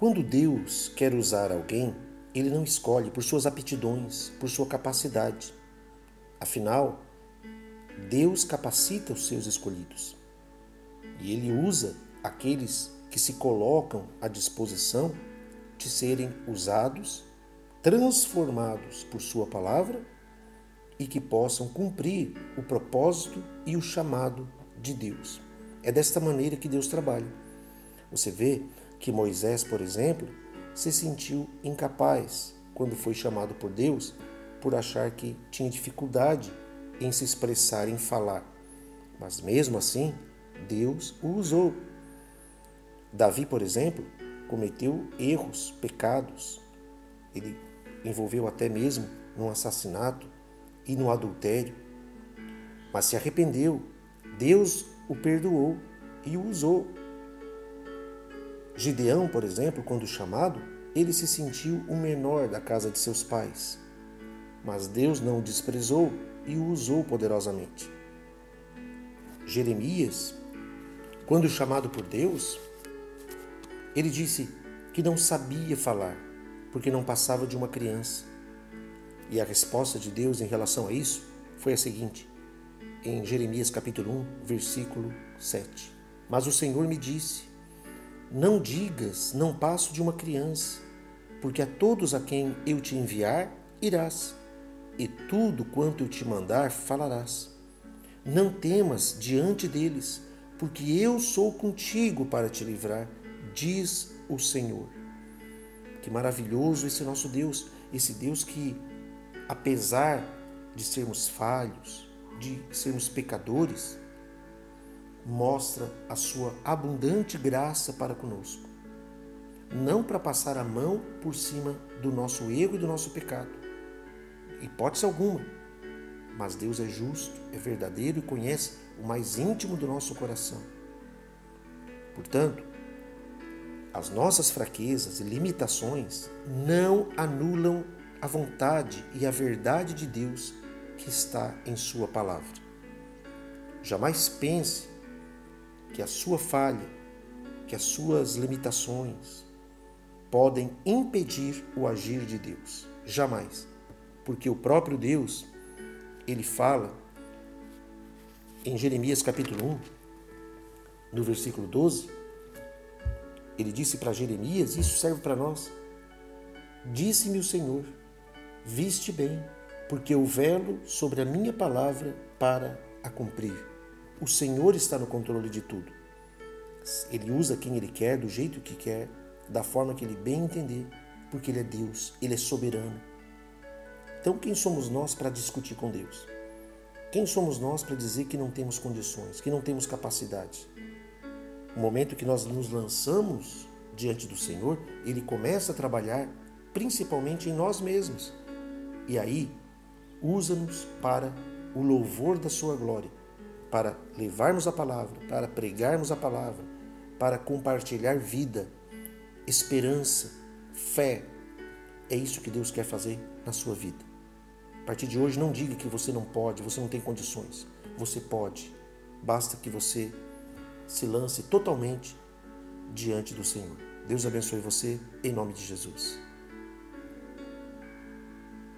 Quando Deus quer usar alguém, ele não escolhe por suas aptidões, por sua capacidade. Afinal, Deus capacita os seus escolhidos. E ele usa aqueles que se colocam à disposição de serem usados, transformados por Sua palavra e que possam cumprir o propósito e o chamado de Deus. É desta maneira que Deus trabalha. Você vê que Moisés, por exemplo, se sentiu incapaz quando foi chamado por Deus por achar que tinha dificuldade em se expressar, em falar. Mas mesmo assim, Deus o usou. Davi, por exemplo, cometeu erros, pecados. Ele envolveu até mesmo no assassinato e no adultério. Mas se arrependeu. Deus o perdoou e o usou. Gideão, por exemplo, quando chamado, ele se sentiu o menor da casa de seus pais. Mas Deus não o desprezou e o usou poderosamente. Jeremias, quando chamado por Deus, ele disse que não sabia falar, porque não passava de uma criança. E a resposta de Deus em relação a isso foi a seguinte, em Jeremias capítulo 1, versículo 7. Mas o Senhor me disse: Não digas, não passo de uma criança, porque a todos a quem eu te enviar, irás, e tudo quanto eu te mandar, falarás. Não temas diante deles, porque eu sou contigo para te livrar diz o Senhor. Que maravilhoso esse nosso Deus, esse Deus que, apesar de sermos falhos, de sermos pecadores, mostra a sua abundante graça para conosco. Não para passar a mão por cima do nosso erro e do nosso pecado. Hipótese alguma. Mas Deus é justo, é verdadeiro e conhece o mais íntimo do nosso coração. Portanto, as nossas fraquezas e limitações não anulam a vontade e a verdade de Deus que está em Sua palavra. Jamais pense que a sua falha, que as suas limitações podem impedir o agir de Deus. Jamais. Porque o próprio Deus, ele fala em Jeremias capítulo 1, no versículo 12, ele disse para Jeremias, isso serve para nós. Disse-me o Senhor: Viste bem, porque eu velo sobre a minha palavra para a cumprir. O Senhor está no controle de tudo. Ele usa quem ele quer, do jeito que quer, da forma que ele bem entender, porque ele é Deus, ele é soberano. Então, quem somos nós para discutir com Deus? Quem somos nós para dizer que não temos condições, que não temos capacidade? O momento que nós nos lançamos diante do Senhor, ele começa a trabalhar principalmente em nós mesmos. E aí, usa-nos para o louvor da sua glória, para levarmos a palavra, para pregarmos a palavra, para compartilhar vida, esperança, fé. É isso que Deus quer fazer na sua vida. A partir de hoje, não diga que você não pode, você não tem condições. Você pode. Basta que você se lance totalmente diante do Senhor. Deus abençoe você, em nome de Jesus.